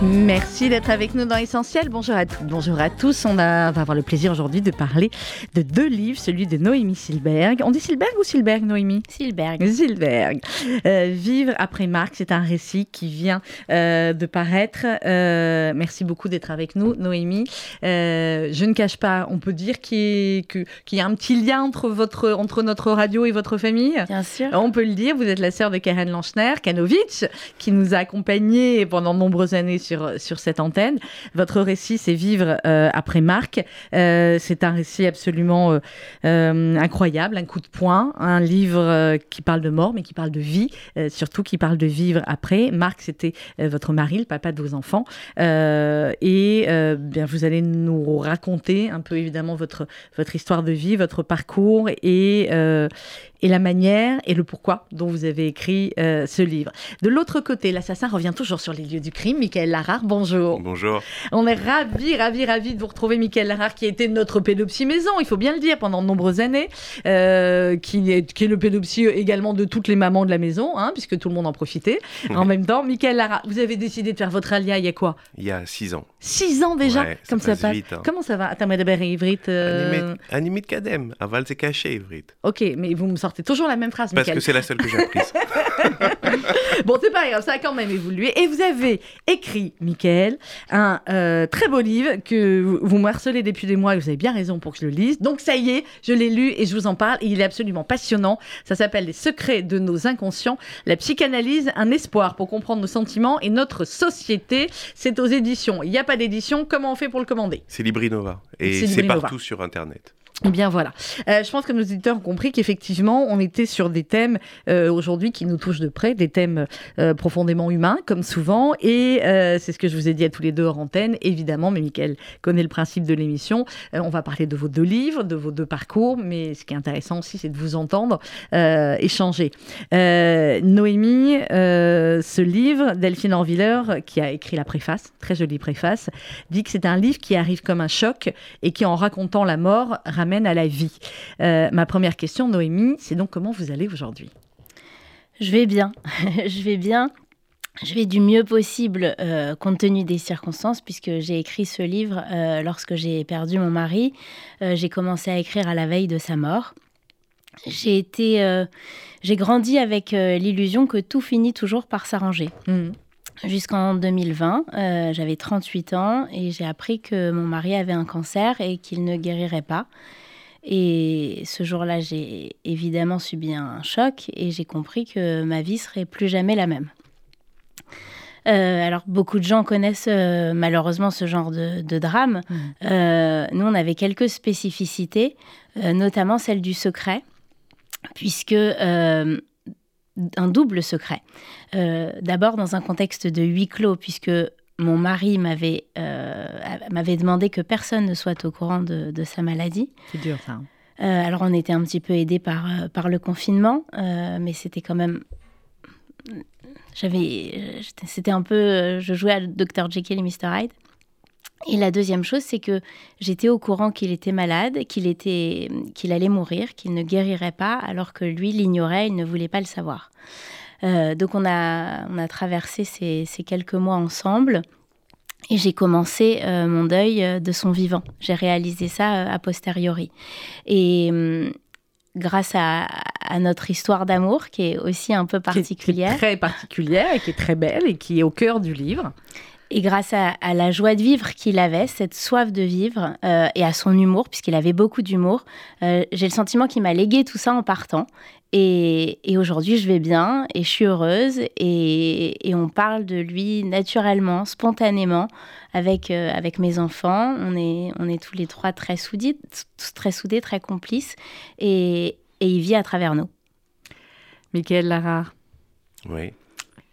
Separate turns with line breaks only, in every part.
Merci d'être avec nous dans Essentiel. Bonjour à toutes, bonjour à tous. On, a, va avoir le plaisir aujourd'hui de parler de deux livres, celui de Noémie Silberg. On dit Silberg ou Silberg, Noémie?
Silberg.
Silberg. Euh, Vivre après Marc, c'est un récit qui vient euh, de paraître. Euh, merci beaucoup d'être avec nous, Noémie. je ne cache pas, on peut dire qu'il y, y, a un petit lien entre, votre, entre notre radio et votre famille.
Bien sûr.
On peut le dire, vous êtes la sœur de Karen Lanchner, Kanovic, qui nous a accompagnés pendant de nombreuses années sur, cette antenne. Votre récit, c'est Vivre euh, après Marc. Euh, c'est un récit absolument euh, incroyable, un coup de poing, un livre qui parle de mort, mais qui parle de vie, surtout qui parle de vivre après. Marc, c'était votre mari, le papa de vos enfants. et bien, vous allez nous raconter un peu évidemment votre, votre histoire de vie, votre parcours et, et la manière et le pourquoi dont vous avez écrit euh, ce livre. De l'autre côté, l'assassin revient toujours sur les lieux du crime. Michael Larare, bonjour.
Bonjour.
On est ravis, ravis, ravis de vous retrouver, Michael Larare, qui a été notre pédopsie maison, il faut bien le dire, pendant de nombreuses années, euh, qui, est, qui est le pédopsie également de toutes les mamans de la maison, hein, puisque tout le monde en profitait. En même temps, Michael Larare, vous avez décidé de faire votre alia il y a quoi?
Il y a six ans.
Six ans déjà?
Comme ça passe. Vite, hein.
Comment ça va? Attends, madame Ivrit.
Euh... Animit kadem, aval c'est caché, Ivrit.
Ok, mais vous me sortez toujours la même phrase,
Parce que c'est la seule que j'ai apprise.
bon, c'est pas grave, ça a quand même évolué. Et vous avez écrit, Michael, un euh, très beau livre que vous, me harcelez depuis des mois et vous avez bien raison pour que je le lise. Donc ça y est, je l'ai lu et je vous en parle. Et il est absolument passionnant. Ça s'appelle Les secrets de nos inconscients, la psychanalyse, un espoir pour comprendre nos sentiments et notre société. C'est aux éditions. Il n'y a pas d'édition. Comment on fait pour le commander?
C'est Librinova. Et c'est partout sur Internet.
Eh bien voilà. Euh, je pense que nos éditeurs ont compris qu'effectivement, on était sur des thèmes euh, aujourd'hui qui nous touchent de près, des thèmes euh, profondément humains, comme souvent. Et c'est ce que je vous ai dit à tous les deux hors antenne, évidemment. Mais Mickaël connaît le principe de l'émission. on va parler de vos deux livres, de vos deux parcours. Mais ce qui est intéressant aussi, c'est de vous entendre échanger. Noémie, ce livre, Delphine Orviller, qui a écrit la préface, très jolie préface, dit que c'est un livre qui arrive comme un choc et qui, en racontant la mort, ramène à la vie. Euh, ma première question, Noémie, c'est donc comment vous allez aujourd'hui?
Je vais bien. je vais bien. Je vais du mieux possible euh, compte tenu des circonstances, puisque j'ai écrit ce livre euh, lorsque j'ai perdu mon mari. j'ai commencé à écrire à la veille de sa mort. J'ai été, j'ai grandi avec l'illusion que tout finit toujours par s'arranger. Mmh. Jusqu'en 2020, j'avais 38 ans et j'ai appris que mon mari avait un cancer et qu'il ne guérirait pas. Et ce jour-là, j'ai évidemment subi un choc et j'ai compris que ma vie serait plus jamais la même. Euh, alors, beaucoup de gens connaissent euh, malheureusement ce genre de, drame. Mmh. Euh, nous, on avait quelques spécificités, notamment celle du secret, puisque un double secret. D'abord, dans un contexte de huis clos, puisque mon mari m'avait euh, m'avait demandé que personne ne soit au courant de, sa maladie.
C'est dur ça. Hein.
Euh, alors on était un petit peu aidé par, euh, par le confinement, mais c'était quand même... J'avais, c'était un peu, je jouais à Dr Jekyll et Mr Hyde. Et la deuxième chose, c'est que j'étais au courant qu'il était malade, qu'il était, qu'il allait mourir, qu'il ne guérirait pas, alors que lui l'ignorait, il ne voulait pas le savoir. Euh, donc on a, on a traversé ces, quelques mois ensemble. Et j'ai commencé euh, mon deuil euh, de son vivant. J'ai réalisé ça a posteriori. Et hum, grâce à, notre histoire d'amour, qui est aussi un peu particulière.
très particulière et qui est très belle et qui est au cœur du livre.
Et grâce à, la joie de vivre qu'il avait, cette soif de vivre, et à son humour, puisqu'il avait beaucoup d'humour, j'ai le sentiment qu'il m'a légué tout ça en partant. Et, aujourd'hui, je vais bien et je suis heureuse. Et, on parle de lui naturellement, spontanément, avec, euh, avec mes enfants. On est, on est tous les trois très soudés, très, soudés, très complices. Et, et il vit à travers nous.
Michael Lara.
Oui.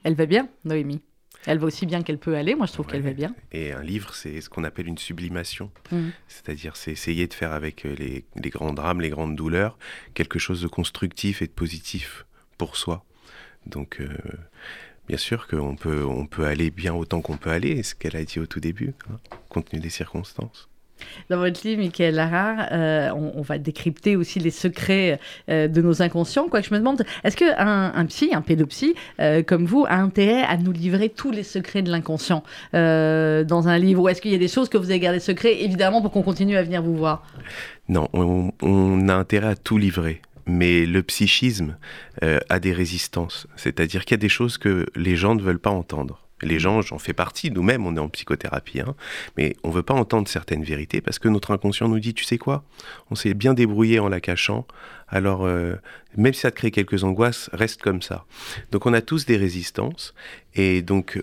Elle va bien, Noémie? Elle va aussi bien qu'elle peut aller. Moi, je trouve qu'elle va bien.
Et un livre, c'est ce qu'on appelle une sublimation. Mmh. C'est-à-dire, c'est essayer de faire avec euh, les, les, grands drames, les grandes douleurs, quelque chose de constructif et de positif pour soi. Donc, euh, Bien sûr qu'on peut, on peut aller bien autant qu'on peut aller, ce qu'elle a dit au tout début, hein, compte tenu des circonstances.
Dans votre livre, Michael Lara, euh, on, va décrypter aussi les secrets euh, de nos inconscients. Quoi. Je me demande, est-ce qu'un un psy, un pédopsie, euh, comme vous, a intérêt à nous livrer tous les secrets de l'inconscient dans un livre? Ou est-ce qu'il y a des choses que vous avez gardées secrets, évidemment, pour qu'on continue à venir vous voir?
Non, on, on, a intérêt à tout livrer. Mais le psychisme a des résistances. C'est-à-dire qu'il y a des choses que les gens ne veulent pas entendre. Les gens, j'en fais partie, nous-mêmes, on est en psychothérapie, hein, mais on ne veut pas entendre certaines vérités parce que notre inconscient nous dit, tu sais quoi, on s'est bien débrouillé en la cachant, alors euh, même si ça te crée quelques angoisses, reste comme ça. Donc on a tous des résistances, et donc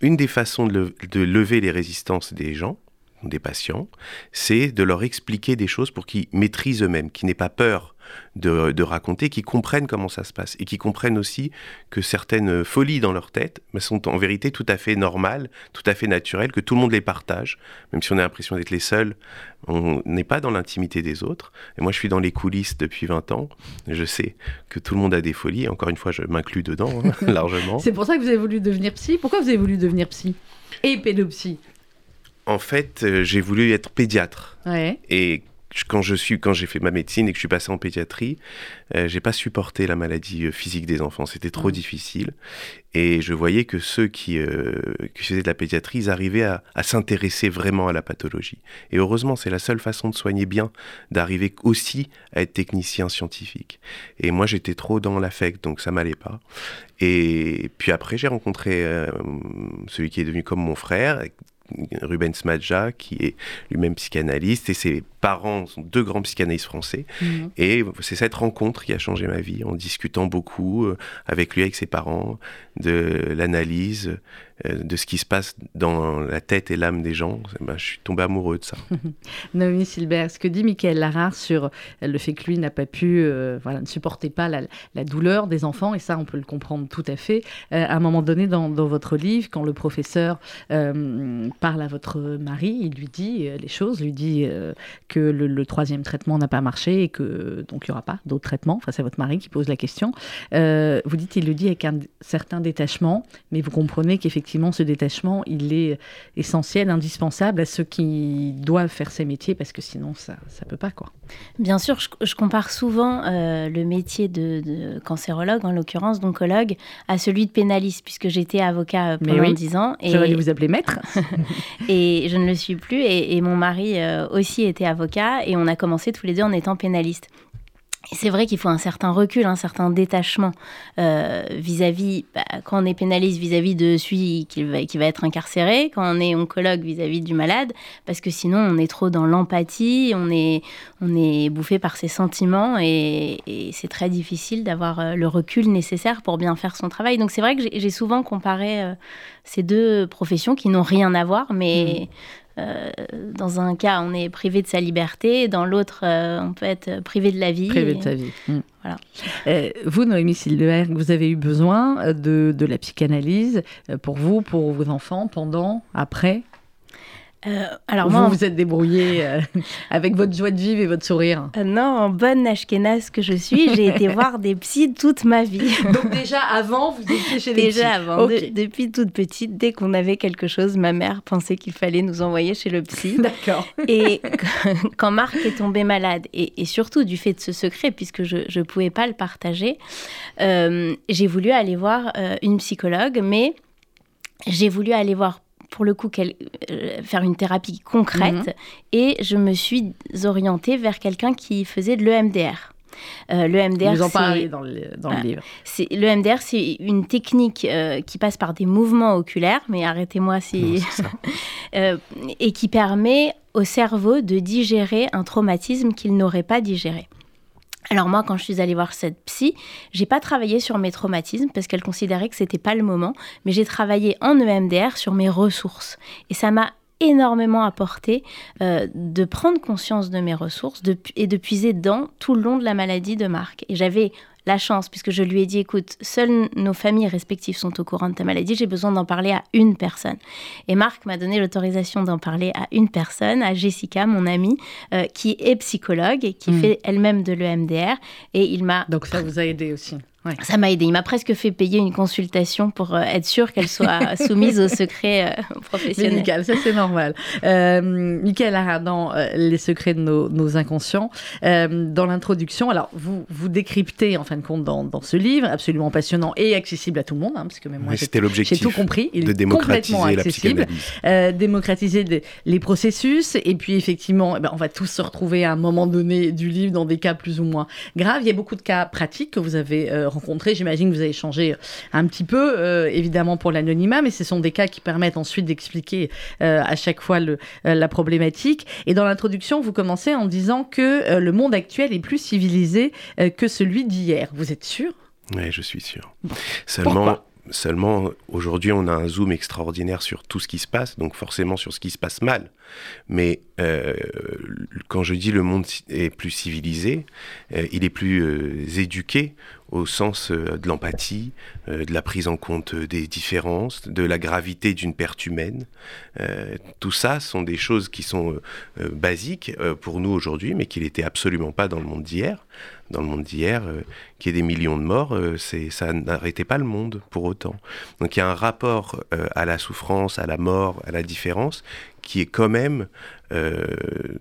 une des façons de, de lever les résistances des gens, des patients, c'est de leur expliquer des choses pour qu'ils maîtrisent eux-mêmes, qu'ils n'aient pas peur de, raconter, qui comprennent comment ça se passe et qui comprennent aussi que certaines folies dans leur tête sont en vérité tout à fait normales, tout à fait naturelles, que tout le monde les partage, même si on a l'impression d'être les seuls, on n'est pas dans l'intimité des autres. Et moi, je suis dans les coulisses depuis 20 ans. Je sais que tout le monde a des folies. Encore une fois, je m'inclus dedans hein, largement.
C'est pour ça que vous avez voulu devenir psy. Pourquoi vous avez voulu devenir psy et pédopsie?
En fait, euh, j'ai voulu être pédiatre. Et quand je suis quand j'ai fait ma médecine et que je suis passé en pédiatrie, euh, j'ai pas supporté la maladie euh, physique des enfants, c'était trop difficile et je voyais que ceux qui, euh, qui faisaient de la pédiatrie, ils arrivaient à, à s'intéresser vraiment à la pathologie. Et heureusement, c'est la seule façon de soigner bien, d'arriver aussi à être technicien scientifique. Et moi, j'étais trop dans l'affect, donc ça m'allait pas. Et puis après, j'ai rencontré celui qui est devenu comme mon frère, Rubens Madja, qui est lui-même psychanalyste, et ses parents sont deux grands psychanalystes français. Mhm. Et c'est cette rencontre qui a changé ma vie, en discutant beaucoup euh, avec lui, avec ses parents, de l'analyse, euh, de ce qui se passe dans la tête et l'âme des gens. Ben, je suis tombé amoureux de ça.
Naomi Silbert, ce que dit Michael Larare sur le fait que lui n'a pas pu, euh, voilà, ne supportait pas la, douleur des enfants, et ça, on peut le comprendre tout à fait. à un moment donné, dans, votre livre, quand le professeur parle à votre mari, il lui dit les choses, lui dit que le, troisième traitement n'a pas marché et que donc il n'y aura pas d'autres traitements. Enfin, c'est votre mari qui pose la question. Euh, vous dites, il le dit avec un certain détachement, mais vous comprenez qu'effectivement, ce détachement, il est essentiel, indispensable à ceux qui doivent faire ces métiers parce que sinon, ça ne peut pas. quoi.
Bien sûr, je, compare souvent euh, le métier de, cancérologue, en l'occurrence d'oncologue, à celui de pénaliste, puisque j'étais avocat euh, pendant dix 10 ans.
Et... J'aurais vous appeler maître.
et je ne le suis plus. Et, mon mari aussi était avocat et on a commencé tous les deux en étant pénalistes. C'est vrai qu'il faut un certain recul, un certain détachement euh, vis-à-vis, bah, quand on est pénaliste vis-à-vis de celui qui va, qui va, être incarcéré, quand on est oncologue vis-à-vis du malade, parce que sinon on est trop dans l'empathie, on est, on est bouffé par ses sentiments et, c'est très difficile d'avoir euh, le recul nécessaire pour bien faire son travail. Donc c'est vrai que j'ai souvent comparé euh, ces deux professions qui n'ont rien à voir, mais... Mmh. Euh, dans un cas, on est privé de sa liberté, dans l'autre, euh, on peut être privé de la vie.
Privé de sa vie. Mm. Voilà. Euh, vous, Noémie Silver, vous avez eu besoin de, de la psychanalyse pour vous, pour vos enfants, pendant, après euh, alors vous vous êtes débrouillé euh, avec votre joie de vivre et votre sourire.
Euh, non, en bonne ashkénaze que je suis, j'ai été voir des psys toute ma vie.
Donc déjà avant, vous étiez chez des
Déjà avant, depuis toute petite, dès qu'on avait quelque chose, ma mère pensait qu'il fallait nous envoyer chez le psy.
D'accord.
Et quand Marc est tombé malade, et, surtout du fait de ce secret, puisque je ne pouvais pas le partager, j'ai voulu aller voir une psychologue, mais j'ai voulu aller voir pour le coup euh, faire une thérapie concrète mhm. et je me suis orientée vers quelqu'un qui faisait de l'EMDR.
Euh, le MDR, Vous en parlez dans le, dans le livre.
Le MDR, c'est une technique euh, qui passe par des mouvements oculaires, mais arrêtez-moi si... euh, et qui permet au cerveau de digérer un traumatisme qu'il n'aurait pas digéré. Alors moi, quand je suis allée voir cette psy, j'ai pas travaillé sur mes traumatismes parce qu'elle considérait que c'était pas le moment, mais j'ai travaillé en EMDR sur mes ressources et ça m'a énormément apporté euh, de prendre conscience de mes ressources et de puiser dedans tout le long de la maladie de Marc. Et j'avais la chance, puisque je lui ai dit, écoute, seules nos familles respectives sont au courant de ta maladie, j'ai besoin d'en parler à une personne. Et Marc m'a donné l'autorisation d'en parler à une personne, à Jessica, mon amie, euh, qui est psychologue et qui hmm. fait elle-même de l'EMDR. Et il m'a...
Donc ça vous a aidé aussi
Ça m'a aidé. Il m'a presque fait payer une consultation pour euh, être sûr qu'elle soit soumise au secret euh, professionnel.
Médical, ça c'est normal. Euh, Michael Aradan, euh, Les secrets de nos, nos inconscients. dans l'introduction, alors vous, vous décryptez en fin de compte dans, dans ce livre, absolument passionnant et accessible à tout le monde, hein, parce que même moi
c'était l'objectif.
J'ai tout compris.
Il de est démocratiser complètement accessible.
La démocratiser les, les processus et puis effectivement, eh ben, on va tous se retrouver à un moment donné du livre dans des cas plus ou moins graves. Il y a beaucoup de cas pratiques que vous avez rencontrés. J'imagine que vous avez changé un petit peu, euh, évidemment pour l'anonymat, mais ce sont des cas qui permettent ensuite d'expliquer euh, à chaque fois le, euh, la problématique. Et dans l'introduction, vous commencez en disant que le monde actuel est plus civilisé que celui d'hier. Vous êtes sûr?
Oui, je suis sûr. Seulement, Seulement, aujourd'hui, on a un zoom extraordinaire sur tout ce qui se passe, donc forcément sur ce qui se passe mal. Mais euh, quand je dis le monde est plus civilisé, euh, il est plus euh, éduqué au sens de l'empathie, de la prise en compte des différences, de la gravité d'une perte humaine. tout ça sont des choses qui sont basiques pour nous aujourd'hui, mais qui n'étaient absolument pas dans le monde d'hier dans le monde d'hier, euh, y ait des millions de morts, euh, c'est, ça n'arrêtait pas le monde pour autant. Donc il y a un rapport euh, à la souffrance, à la mort, à la différence, qui est quand même euh,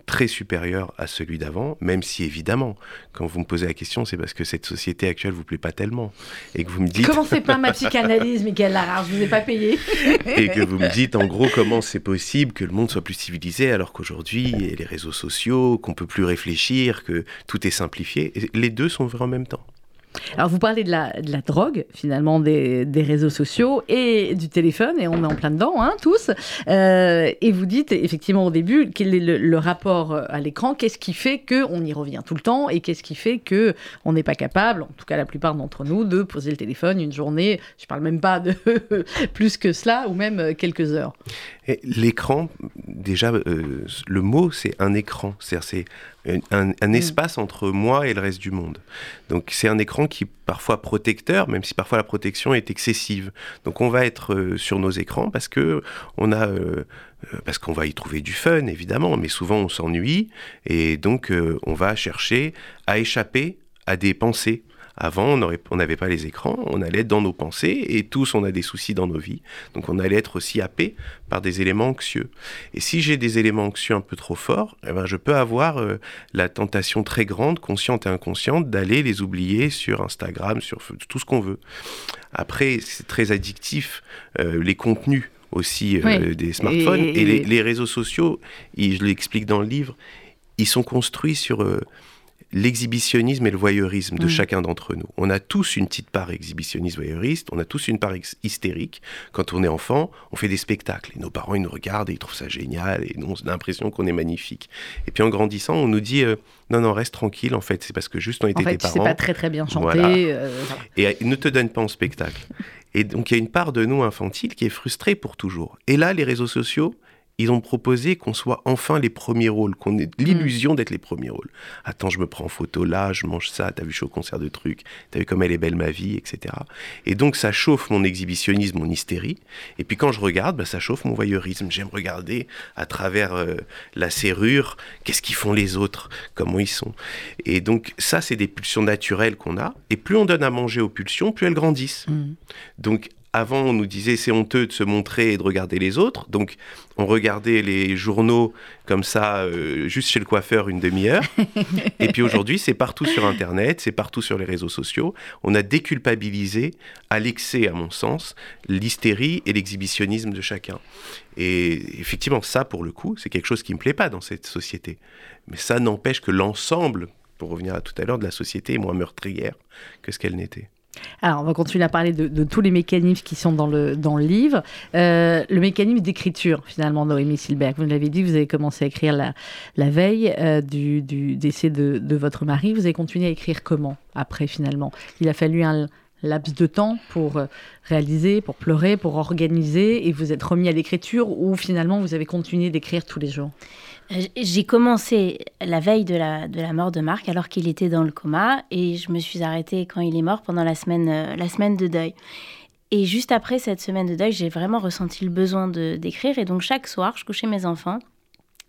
très supérieur à celui d'avant, même si évidemment, quand vous me posez la question, c'est parce que cette société actuelle vous plaît pas tellement. Et que vous me dites...
Commencez pas ma psychanalyse, Michael Larard, je vous ai pas payé.
et que vous me dites en gros comment c'est possible que le monde soit plus civilisé alors qu'aujourd'hui, il y a les réseaux sociaux, qu'on peut plus réfléchir, que tout est simplifié. Les deux sont vrais en même temps.
Alors, vous parlez de la, de la drogue, finalement, des, des, réseaux sociaux et du téléphone, et on est en plein dedans, hein, tous. Euh, et vous dites, effectivement, au début, quel est le, rapport à l'écran? Qu'est-ce qui fait qu'on y revient tout le temps? Et qu'est-ce qui fait qu'on n'est pas capable, en tout cas la plupart d'entre nous, de poser le téléphone une journée? Je ne parle même pas de plus que cela, ou même quelques heures.
L'écran, déjà, euh, le mot, c'est un écran. C'est un, un, mm. espace entre moi et le reste du monde. Donc c'est un écran qui est parfois protecteur, même si parfois la protection est excessive. Donc on va être euh, sur nos écrans parce que on a euh, euh, parce qu'on va y trouver du fun évidemment, mais souvent on s'ennuie et donc on va chercher à échapper à des pensées avant, on n'avait pas les écrans, on allait être dans nos pensées et tous, on a des soucis dans nos vies. Donc on allait être aussi happé par des éléments anxieux. Et si j'ai des éléments anxieux un peu trop forts, eh ben, je peux avoir euh, la tentation très grande, consciente et inconsciente, d'aller les oublier sur Instagram, sur tout ce qu'on veut. Après, c'est très addictif, euh, les contenus aussi euh, des smartphones et, les, les, réseaux sociaux, et je l'explique dans le livre, ils sont construits sur l'exhibitionnisme et le voyeurisme de mm. chacun d'entre nous. On a tous une petite part exhibitionniste voyeuriste, on a tous une part hystérique. Quand on est enfant, on fait des spectacles. Et nos parents, ils nous regardent et ils trouvent ça génial et nous, on a l'impression qu'on est magnifique. Et puis en grandissant, on nous dit euh, non, non, reste tranquille, en fait, c'est parce que juste on était
en fait,
tes parents.
pas très très bien chanter.
Euh, et ne te donne pas en spectacle. Et donc il y a une part de nous infantile qui est frustrée pour toujours. Et là, les réseaux sociaux, ils ont proposé qu'on soit enfin les premiers rôles, qu'on ait l'illusion d'être les premiers rôles. Attends, je me prends en photo là, je mange ça, t'as vu, je suis au concert de trucs, t'as vu comme elle est belle ma vie, etc. Et donc ça chauffe mon exhibitionnisme, mon hystérie. Et puis quand je regarde, bah, ça chauffe mon voyeurisme. J'aime regarder à travers euh, la serrure, qu'est-ce qu'ils font les autres, comment ils sont. Et donc ça, c'est des pulsions naturelles qu'on a. Et plus on donne à manger aux pulsions, plus elles grandissent. Mmh. Donc avant, on nous disait c'est honteux de se montrer et de regarder les autres. Donc, on regardait les journaux comme ça, euh, juste chez le coiffeur, une demi-heure. et puis aujourd'hui, c'est partout sur Internet, c'est partout sur les réseaux sociaux. On a déculpabilisé à l'excès, à mon sens, l'hystérie et l'exhibitionnisme de chacun. Et effectivement, ça, pour le coup, c'est quelque chose qui ne me plaît pas dans cette société. Mais ça n'empêche que l'ensemble, pour revenir à tout à l'heure, de la société est moins meurtrière que ce qu'elle n'était.
Alors, on va continuer à parler de, tous les mécanismes qui sont dans le, dans le livre. Euh, le mécanisme d'écriture, finalement, Noémie Silberg. Vous l'avez dit, vous avez commencé à écrire la, veille euh, du, du, décès de, de, votre mari. Vous avez continué à écrire comment, après, finalement? Il a fallu un laps de temps pour euh, réaliser, pour pleurer, pour organiser, et vous êtes remis à l'écriture, ou finalement, vous avez continué d'écrire tous les jours?
J'ai commencé la veille de la, de la mort de Marc alors qu'il était dans le coma et je me suis arrêtée quand il est mort pendant la semaine, euh, la semaine de deuil. Et juste après cette semaine de deuil, j'ai vraiment ressenti le besoin d'écrire et donc chaque soir, je couchais mes enfants,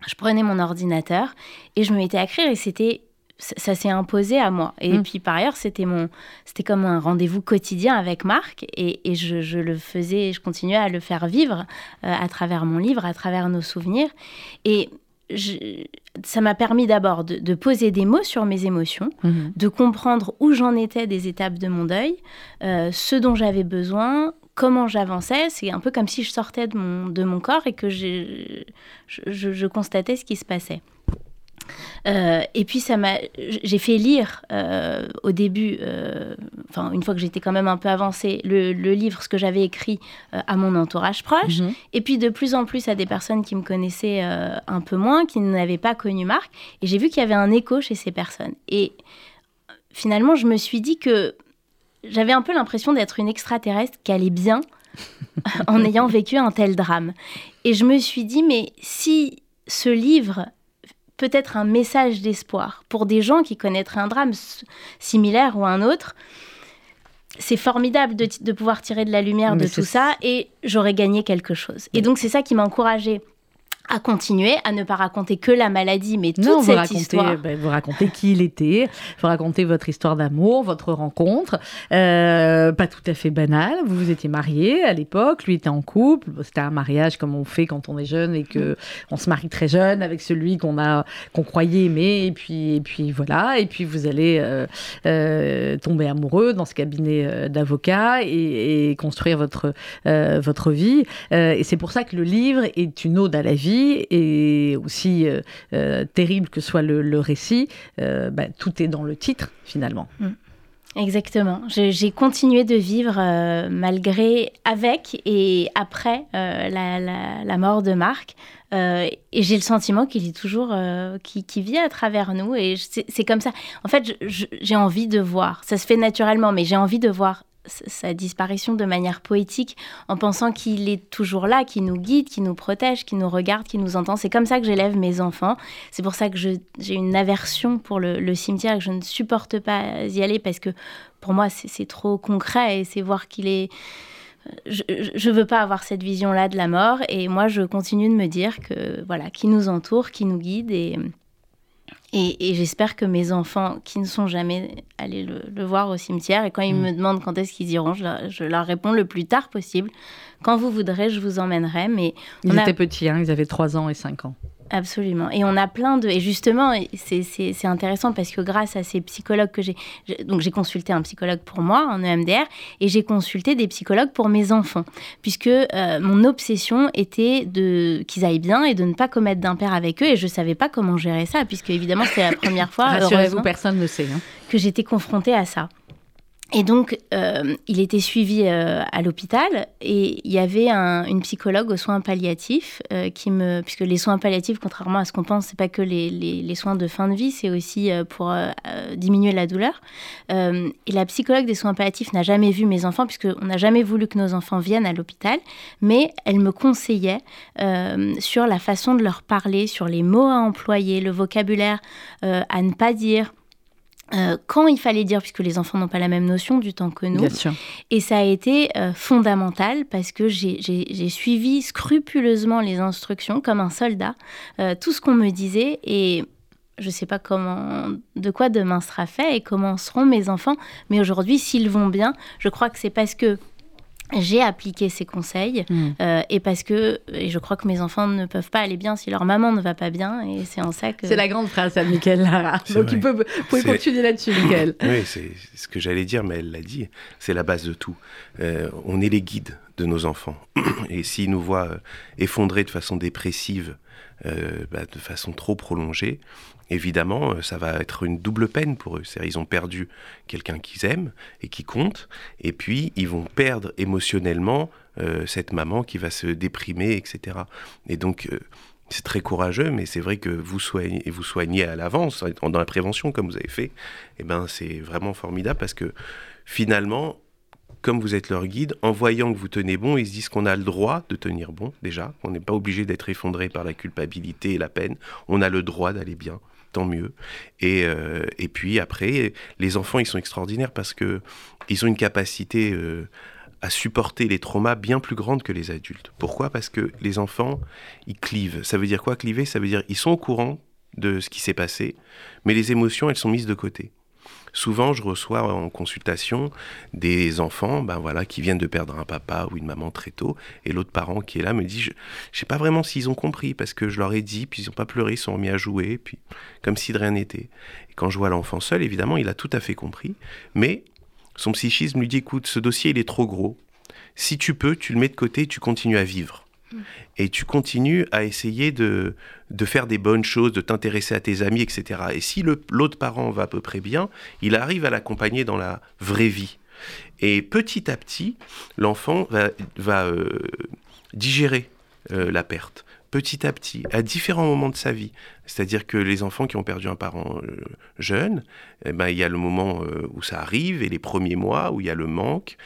je prenais mon ordinateur et je me mettais à écrire et c'était ça, s'est imposé à moi. Et
Mm.
puis par ailleurs, c'était mon, c'était comme un rendez-vous quotidien avec Marc, et, et je, je le faisais, je continuais à le faire vivre euh, à travers mon livre, à travers nos souvenirs. Et je- ça m'a permis d'abord de, de poser des mots sur mes émotions,
Mhm.
de comprendre où j'en étais des étapes de mon deuil, euh, ce dont j'avais besoin, comment j'avançais. C'est un peu comme si je sortais de mon, de mon corps et que je- je constatais ce qui se passait. Euh, et puis ça m'a, j'ai fait lire euh, au début, euh, enfin une fois que j'étais quand même un peu avancée, le, le livre, ce que j'avais écrit à mon entourage proche,
Mhm.
et puis de plus en plus à des personnes qui me connaissaient un peu moins, qui n'avaient pas connu Marc. Et j'ai vu qu'il y avait un écho chez ces personnes. Et finalement, je me suis dit que j'avais un peu l'impression d'être une extraterrestre qui allait bien en ayant vécu un tel drame. Et je me suis dit, mais si ce livre peut être un message d'espoir. Pour des gens qui connaîtraient un drame similaire ou un autre, c'est formidable de, de pouvoir tirer de la lumière
Mais
de tout ça et j'aurais gagné quelque chose. Et donc c'est ça qui m'a encouragée à continuer, à ne pas raconter que la maladie, mais toute
Non, vous
cette
racontez,
histoire.
ben, vous racontez qui il était, vous racontez votre histoire d'amour, votre rencontre, euh, pas tout à fait banale. Vous vous étiez mariés à l'époque, lui était en couple. C'était un mariage comme on fait quand on est jeune et que on se marie très jeune avec celui qu'on a qu'on croyait aimer et puis et puis voilà et puis vous allez euh, euh, tomber amoureux dans ce cabinet d'avocat et, et construire votre votre vie. Et c'est pour ça que le livre est une ode à la vie et aussi euh, euh, terrible que soit le, récit, euh, bah, tout est dans le titre finalement.
Exactement. Je- J'ai continué de vivre malgré, avec et après la, mort de Marc. Et j'ai le sentiment qu'il est toujours, qui, vit à travers nous. Et c'est comme ça. En fait, j'ai envie de voir. Ça se fait naturellement, mais j'ai envie de voir sa disparition de manière poétique en pensant qu'il est toujours là, qu'il nous guide, qu'il nous protège, qu'il nous regarde, qu'il nous entend. C'est comme ça que j'élève mes enfants. C'est pour ça que j'ai une aversion pour le, cimetière et que je ne supporte pas y aller parce que pour moi, c'est trop concret et c'est voir qu'il est. Je, je veux pas avoir cette vision-là de la mort et moi, je continue de me dire que voilà, qui nous entoure, qui nous guide et. Et, et j'espère que mes enfants qui ne sont jamais allés le, le voir au cimetière, et quand ils
Mm.
me demandent quand est-ce qu'ils iront, je leur, je leur réponds le plus tard possible. Quand vous voudrez, je vous emmènerai. Mais
Ils
On a-
étaient petits, hein, ils avaient 3 ans et 5 ans.
Absolument. Et on a plein de. Et justement, c'est- c'est c'est intéressant parce que grâce à ces psychologues que j'ai. Donc, j'ai consulté un psychologue pour moi en EMDR et j'ai consulté des psychologues pour mes enfants. Puisque euh, mon obsession était de qu'ils aillent bien et de ne pas commettre d'impair avec eux. Et je ne savais pas comment gérer ça, puisque évidemment, c'était la première fois.
Rassurez-vous, personne ne sait. hein.
que j'étais confrontée à ça. Et donc, euh, il était suivi euh, à l'hôpital et il y avait un- une psychologue aux soins palliatifs euh, qui me... Puisque les soins palliatifs, contrairement à ce qu'on pense, c'est pas que les, les- soins de fin de vie, c'est aussi pour diminuer la douleur. Et la psychologue des soins palliatifs n'a jamais vu mes enfants, puisqu'on n'a jamais voulu que nos enfants viennent à l'hôpital, mais elle me conseillait sur la façon de leur parler, sur les mots à employer, le vocabulaire à ne pas dire. Euh, quand il fallait dire, puisque les enfants n'ont pas la même notion du temps que nous.
Bien sûr.
Et ça a été euh, fondamental parce que j'ai- suivi scrupuleusement les instructions comme un soldat, euh, tout ce qu'on me disait et je ne sais pas comment, de quoi demain sera fait et comment seront mes enfants, mais aujourd'hui, s'ils vont bien, je crois que c'est parce que j'ai appliqué ces conseils
Mm.
euh, et parce que et je crois que mes enfants ne peuvent pas aller bien si leur maman ne va pas bien et c'est en ça que
C'est la grande phrase à Michael Lara. Donc, il
vrai.
peut, vous pouvez continuer là-dessus, Michael.
Oui, c'est ce que j'allais dire, mais elle l'a dit. C'est la base de tout. Euh, on est les guides de nos enfants. Et s'ils nous voient euh, effondrés de façon dépressive, euh, bah, de façon trop prolongée, évidemment, euh, ça va être une double peine pour eux. C'est-à-dire, ils ont perdu quelqu'un qu'ils aiment et qui compte, et puis ils vont perdre émotionnellement euh, cette maman qui va se déprimer, etc. Et donc, euh, c'est très courageux, mais c'est vrai que vous soignez, vous à l'avance, dans la prévention, comme vous avez fait, eh ben, c'est vraiment formidable parce que finalement, comme vous êtes leur guide, en voyant que vous tenez bon, ils se disent qu'on a le droit de tenir bon, déjà. On n'est pas obligé d'être effondré par la culpabilité et la peine. On a le droit d'aller bien, tant mieux. Et, euh, et puis après, les enfants, ils sont extraordinaires parce que ils ont une capacité euh, à supporter les traumas bien plus grande que les adultes. Pourquoi? Parce que les enfants, ils clivent. Ça veut dire quoi cliver? Ça veut dire ils sont au courant de ce qui s'est passé, mais les émotions, elles sont mises de côté. Souvent, je reçois en consultation des enfants ben voilà, qui viennent de perdre un papa ou une maman très tôt, et l'autre parent qui est là me dit Je ne sais pas vraiment s'ils ont compris, parce que je leur ai dit, puis ils n'ont pas pleuré, ils sont remis à jouer, puis comme si de rien n'était. Et quand je vois l'enfant seul, évidemment, il a tout à fait compris, mais son psychisme lui dit Écoute, ce dossier, il est trop gros. Si tu peux, tu le mets de côté, tu continues à vivre et tu continues à essayer de, de faire des bonnes choses, de t'intéresser à tes amis, etc. Et si l'autre parent va à peu près bien, il arrive à l'accompagner dans la vraie vie. Et petit à petit, l'enfant va, euh, digérer euh, la perte petit à petit, à différents moments de sa vie. C'est-à-dire que les enfants qui ont perdu un parent euh, jeune, eh ben, il y a le moment où ça arrive et les premiers mois où il y a le manque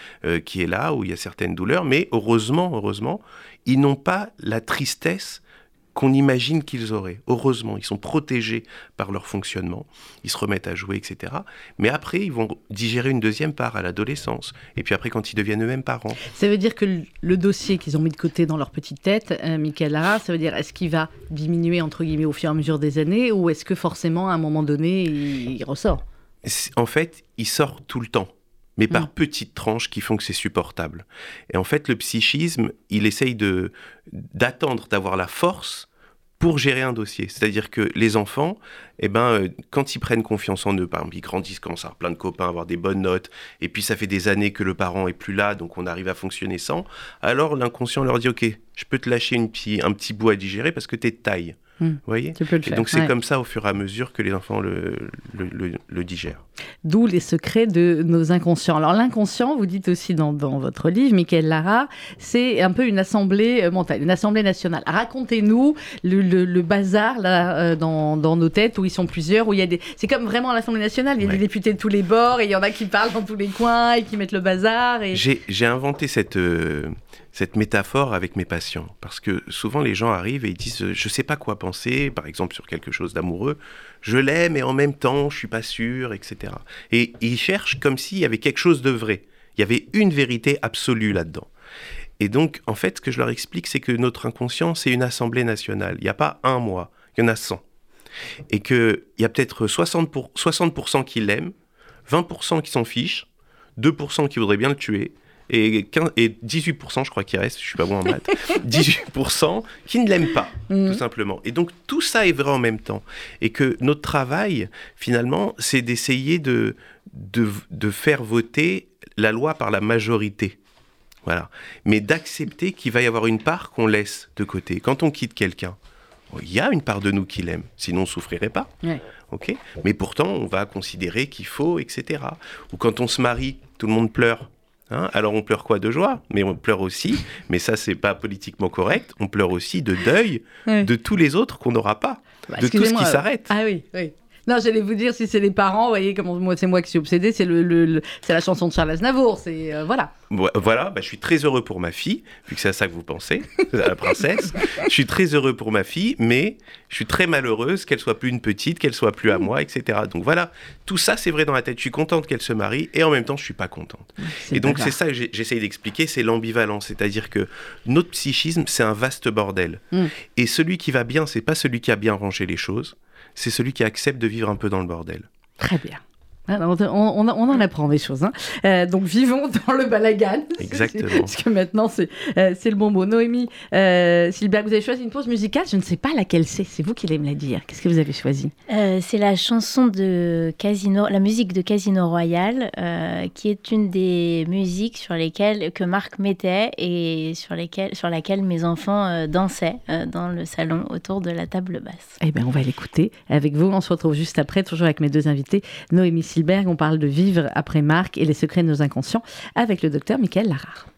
qui est là, où il y a certaines douleurs. Mais heureusement, heureusement, ils n'ont pas la tristesse qu'on imagine qu'ils auraient. Heureusement, ils sont protégés par leur fonctionnement, ils se remettent à jouer, etc. Mais après, ils vont digérer une deuxième part à l'adolescence. Et puis après, quand ils deviennent eux-mêmes parents.
Ça veut dire que le dossier qu'ils ont mis de côté dans leur petite tête, euh, Michael Lara, ça veut dire est-ce qu'il va diminuer, entre guillemets, au fur et à mesure des années, ou est-ce que forcément, à un moment donné, il ressort?
En fait, il sort tout le temps mais par mm. petites tranches qui font que c'est supportable. Et en fait, le psychisme, il essaye de d'attendre d'avoir la force pour gérer un dossier. C'est-à-dire que les enfants, eh ben, euh, quand ils prennent confiance en eux, par exemple, ils grandissent, commencent à avoir plein de copains, avoir des bonnes notes, et puis ça fait des années que le parent est plus là, donc on arrive à fonctionner sans, alors l'inconscient leur dit, OK, je peux te lâcher une un petit bout à digérer parce que tu es de taille. Hmm. Vous voyez donc c'est comme ça au fur et à mesure que les enfants le, le, digèrent.
D'où les secrets de nos inconscients. Alors l'inconscient, vous dites aussi dans, dans votre livre, Michael Lara, c'est un peu une assemblée mentale, une assemblée nationale. Racontez-nous le, bazar là euh, dans, dans, nos têtes où ils sont plusieurs, où il y a des... C'est comme vraiment l'Assemblée nationale, il y a des députés de tous les bords et il y en a qui parlent dans tous les coins et qui mettent le bazar. Et...
J'ai inventé cette... Euh, cette métaphore avec mes patients. Parce que souvent les gens arrivent et ils disent je ne sais pas quoi penser, par exemple sur quelque chose d'amoureux, je l'aime et en même temps je suis pas sûr, etc. Et ils cherchent comme s'il y avait quelque chose de vrai. Il y avait une vérité absolue là-dedans. Et donc en fait ce que je leur explique c'est que notre inconscient c'est une assemblée nationale. Il n'y a pas un moi, il y en a 100. Et qu'il y a peut-être 60%, pour, 60 qui l'aiment, 20% qui s'en fichent, 2% qui voudraient bien le tuer, et, 18%, je crois qu'il reste, je suis pas bon en maths, 18% qui ne l'aiment pas, mm. tout simplement. Et donc tout ça est vrai en même temps. Et que notre travail, finalement, c'est d'essayer de, de, faire voter la loi par la majorité. Voilà. Mais d'accepter qu'il va y avoir une part qu'on laisse de côté. Quand on quitte quelqu'un, il y a une part de nous qui l'aime, sinon on ne souffrirait pas. ok? Mais pourtant, on va considérer qu'il faut, etc. Ou quand on se marie, tout le monde pleure. Hein, alors on pleure quoi de joie, mais on pleure aussi, mais ça c'est pas politiquement correct, on pleure aussi de deuil de tous les autres qu'on n'aura pas, bah, de tout ce qui s'arrête.
Ah oui, oui. Non, j'allais vous dire, si c'est les parents, vous voyez, comme moi, c'est moi qui suis obsédé, c'est le, c'est la chanson de Charles Aznavour, c'est euh, voilà.
Voilà, bah, je suis très heureux pour ma fille, vu que c'est à ça que vous pensez, la princesse. je suis très heureux pour ma fille, mais je suis très malheureuse qu'elle soit plus une petite, qu'elle soit plus à moi, etc. Donc voilà, tout ça c'est vrai dans la tête. Je suis contente qu'elle se marie, et en même temps je suis pas contente. Et donc c'est ça que j'essaye d'expliquer, c'est l'ambivalence, c'est-à-dire que notre psychisme c'est un vaste bordel. Mm. Et celui qui va bien, c'est pas celui qui a bien rangé les choses c'est celui qui accepte de vivre un peu dans le bordel.
Très bien. Ah, on, en apprend des choses. Hein. Euh, donc vivons dans le balagan.
Exactement.
Parce que maintenant, c'est euh, le bon mot. Noémie, euh, Sylvia, vous avez choisi une pause musicale? Je ne sais pas laquelle c'est. C'est vous qui allez me la dire. Qu'est-ce que vous avez choisi?
Euh, C'est la chanson de Casino, la musique de Casino Royal, qui est une des musiques sur lesquelles que Marc mettait et sur, lesquelles, sur laquelle mes enfants dansaient dans le salon autour de la table basse.
Eh bien, on va l'écouter avec vous. On se retrouve juste après, toujours avec mes deux invités, Noémie Silberg. On parle de vivre après Marc et les secrets de nos inconscients avec le docteur Michael Larare.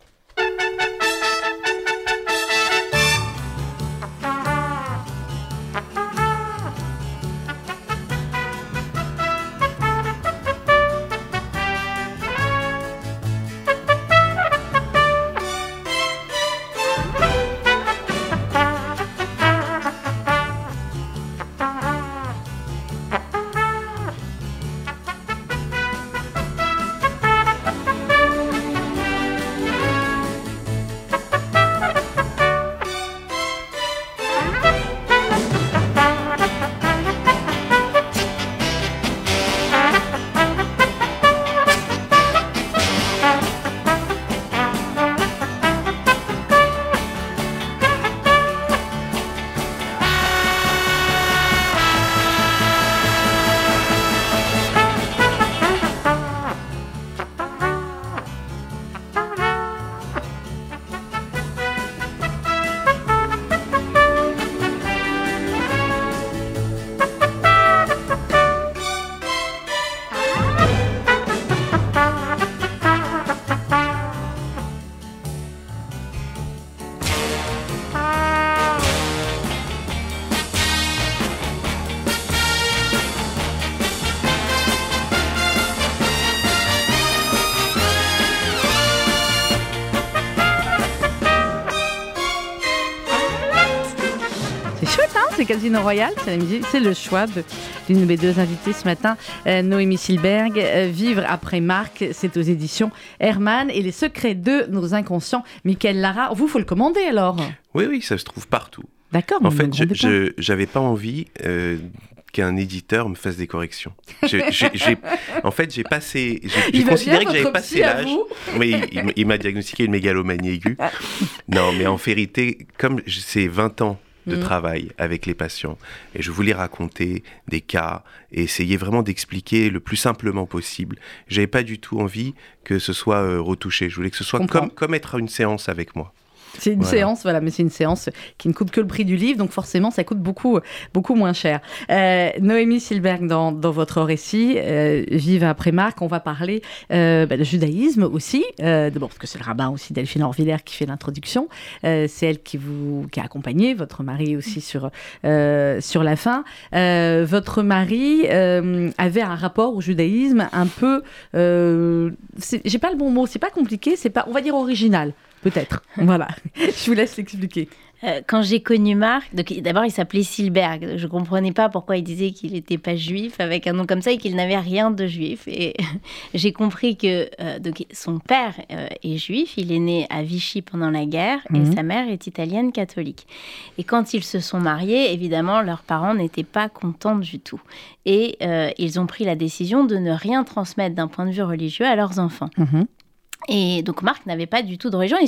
Casino Royal, c'est la musique, c'est le choix d'une de mes deux invitées ce matin, euh, Noémie Silberg. Euh, Vivre après Marc, c'est aux éditions Herman et les secrets de nos inconscients. Michael Lara, vous, faut le commander alors
Oui, oui, ça se trouve partout.
D'accord.
En fait, je n'avais pas envie euh, qu'un éditeur me fasse des corrections. en fait, j'ai passé, j'ai considéré que j'avais passé l'âge. Oui, il, m'a diagnostiqué une mégalomanie aiguë. Non, mais en vérité, comme c'est 20 ans de mm. travail avec les patients. Et je voulais raconter des cas et essayer vraiment d'expliquer le plus simplement possible. J'avais pas du tout envie que ce soit euh, retouché. Je voulais que ce soit comme, comme être à une séance avec moi.
C'est une séance, voilà, mais c'est une séance qui ne coûte que le prix du livre, donc forcément, ça coûte beaucoup, beaucoup moins cher. Euh, Noémie Silberg, dans, dans, votre récit, euh, Vive après Marc, on va parler euh, bah, de judaïsme aussi, d'abord parce que c'est le rabbin aussi Delphine Orvillers qui fait l'introduction, c'est elle qui vous qui a accompagné, votre mari aussi sur, sur la fin. votre mari avait un rapport au judaïsme un peu, j'ai pas le bon mot, c'est pas compliqué, c'est pas, on va dire original. Peut-être. voilà. Je vous laisse l'expliquer.
Euh, quand j'ai connu Marc, d'abord il s'appelait Silberg. Je comprenais pas pourquoi il disait qu'il n'était pas juif avec un nom comme ça et qu'il n'avait rien de juif. Et j'ai compris que euh, donc, son père euh, est juif. Il est né à Vichy pendant la guerre et mhm. sa mère est italienne catholique. Et quand ils se sont mariés, évidemment, leurs parents n'étaient pas contents du tout. Et ils ont pris la décision de ne rien transmettre d'un point de vue religieux à leurs enfants. Mhm. Et donc Marc n'avait pas du tout de religion et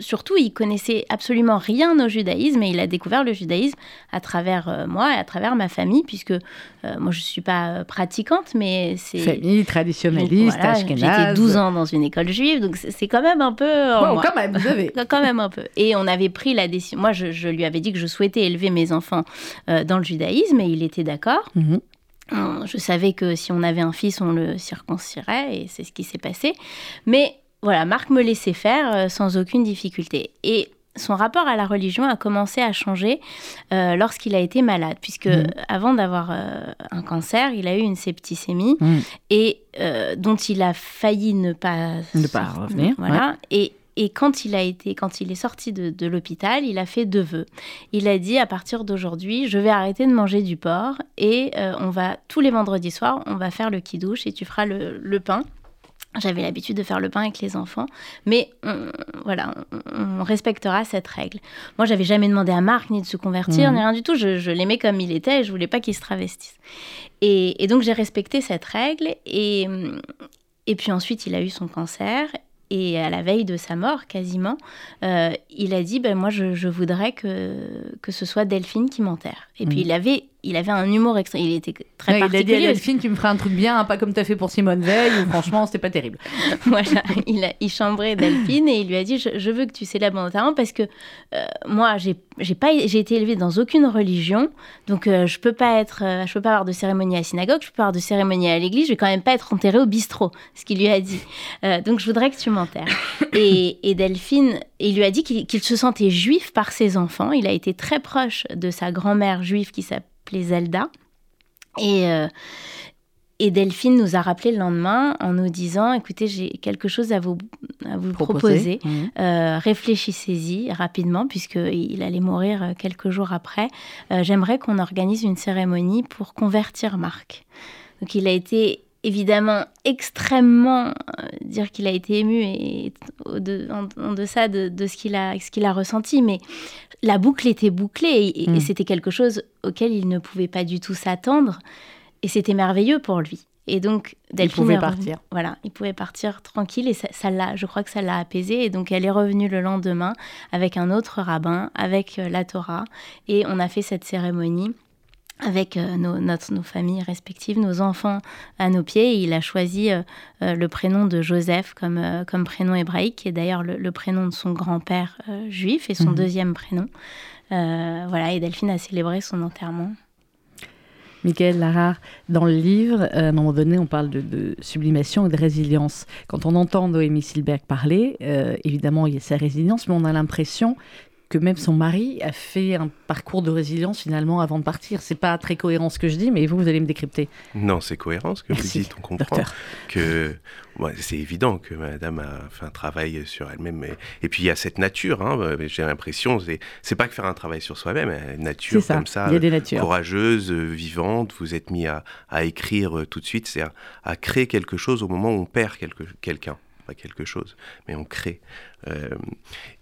surtout il connaissait absolument rien au judaïsme et il a découvert le judaïsme à travers euh, moi et à travers ma famille puisque euh, moi je ne suis pas euh, pratiquante mais c'est
famille traditionnaliste voilà,
j'étais 12 ans dans une école juive donc c'est quand même un peu
bon, quand même vous avez
quand même un peu. Et on avait pris la décision moi je, lui avais dit que je souhaitais élever mes enfants dans le judaïsme et il était d'accord. Mhm. Hein, je savais que si on avait un fils, on le circoncirait, et c'est ce qui s'est passé. Mais voilà, Marc me laissait faire euh, sans aucune difficulté. Et son rapport à la religion a commencé à changer euh, lorsqu'il a été malade, puisque mmh. avant d'avoir euh, un cancer, il a eu une septicémie mmh. et dont il a failli ne pas
ne pas revenir.
Voilà. Et et quand il a été, quand il est sorti de, l'hôpital, il a fait deux vœux. Il a dit à partir d'aujourd'hui, je vais arrêter de manger du porc et euh, on va tous les vendredis soirs, on va faire le kidouche et tu feras le, pain. J'avais l'habitude de faire le pain avec les enfants, mais voilà, on, respectera cette règle. Moi, j'avais jamais demandé à Marc ni de se convertir, mmh. ni rien du tout. Je, l'aimais comme il était et je voulais pas qu'il se travestisse. Et, et donc, j'ai respecté cette règle. Et, et puis ensuite, il a eu son cancer et à la veille de sa mort, quasiment, euh, il a dit ben, Moi, je, voudrais que, que ce soit Delphine qui m'enterre. Et puis, mmh. il avait il avait un humour extra. Il était très ouais, particulier.
Il a dit à Delphine, tu me ferais un truc bien, hein, pas comme tu as fait pour Simone Veil, où franchement, c'était pas terrible.
voilà, il, a, il chambrait Delphine et il lui a dit je, veux que tu célèbres mon enterrement parce que euh, moi, j'ai pas j'ai été élevée dans aucune religion donc euh, je peux pas être euh, je peux pas avoir de cérémonie à la synagogue je peux pas avoir de cérémonie à l'église je vais quand même pas être enterrée au bistrot ce qu'il lui a dit donc je voudrais que tu m'enterres et, et, Delphine il lui a dit qu'il se sentait juif par ses enfants il a été très proche de sa grand-mère juive qui s'appelle les Zelda. Et, euh, et Delphine nous a rappelé le lendemain en nous disant écoutez, j'ai quelque chose à vous, à vous proposer. Mhm. Euh, réfléchissez-y rapidement, puisqu'il allait mourir euh, quelques jours après. J'aimerais qu'on organise une cérémonie pour convertir Marc. Donc il a été évidemment extrêmement dire qu'il a été ému et en, deçà de, de ce qu'il a, ce qu'il a ressenti, mais la boucle était bouclée et, hmm. c'était quelque chose auquel il ne pouvait pas du tout s'attendre. Et c'était merveilleux pour lui. Et donc,
Delphine. Il pouvait partir.
Voilà, il pouvait partir tranquille et ça, ça l'a, je crois que ça l'a apaisé. Et donc, elle est revenue le lendemain avec un autre rabbin, avec euh, la Torah. Et on a fait cette cérémonie avec euh, nos, notre, nos familles respectives, nos enfants à nos pieds. il a choisi euh, euh, le prénom de Joseph comme, comme prénom hébraïque, qui est d'ailleurs le, prénom de son grand-père juif et son mhm. deuxième prénom. voilà, et Delphine a célébré son enterrement.
Michael Larard, dans le livre, à un moment donné, on parle de, sublimation et de résilience. Quand on entend Noémie Silberg parler, évidemment, il y a sa résilience, mais on a l'impression que même son mari a fait un parcours de résilience finalement avant de partir. C'est pas très cohérent ce que je dis, mais vous, vous allez me décrypter.
Non, c'est cohérent ce que vous dites. On comprend que c'est évident que Madame a fait un travail sur elle-même. Et, puis il y a cette nature. Hein, j'ai l'impression, c'est pas que faire un travail sur soi-même, une nature comme ça, courageuse, vivante. Vous êtes mis à, écrire tout de suite, c'est à, créer quelque chose au moment où on perd quelqu'un quelque chose, mais on crée. Euh,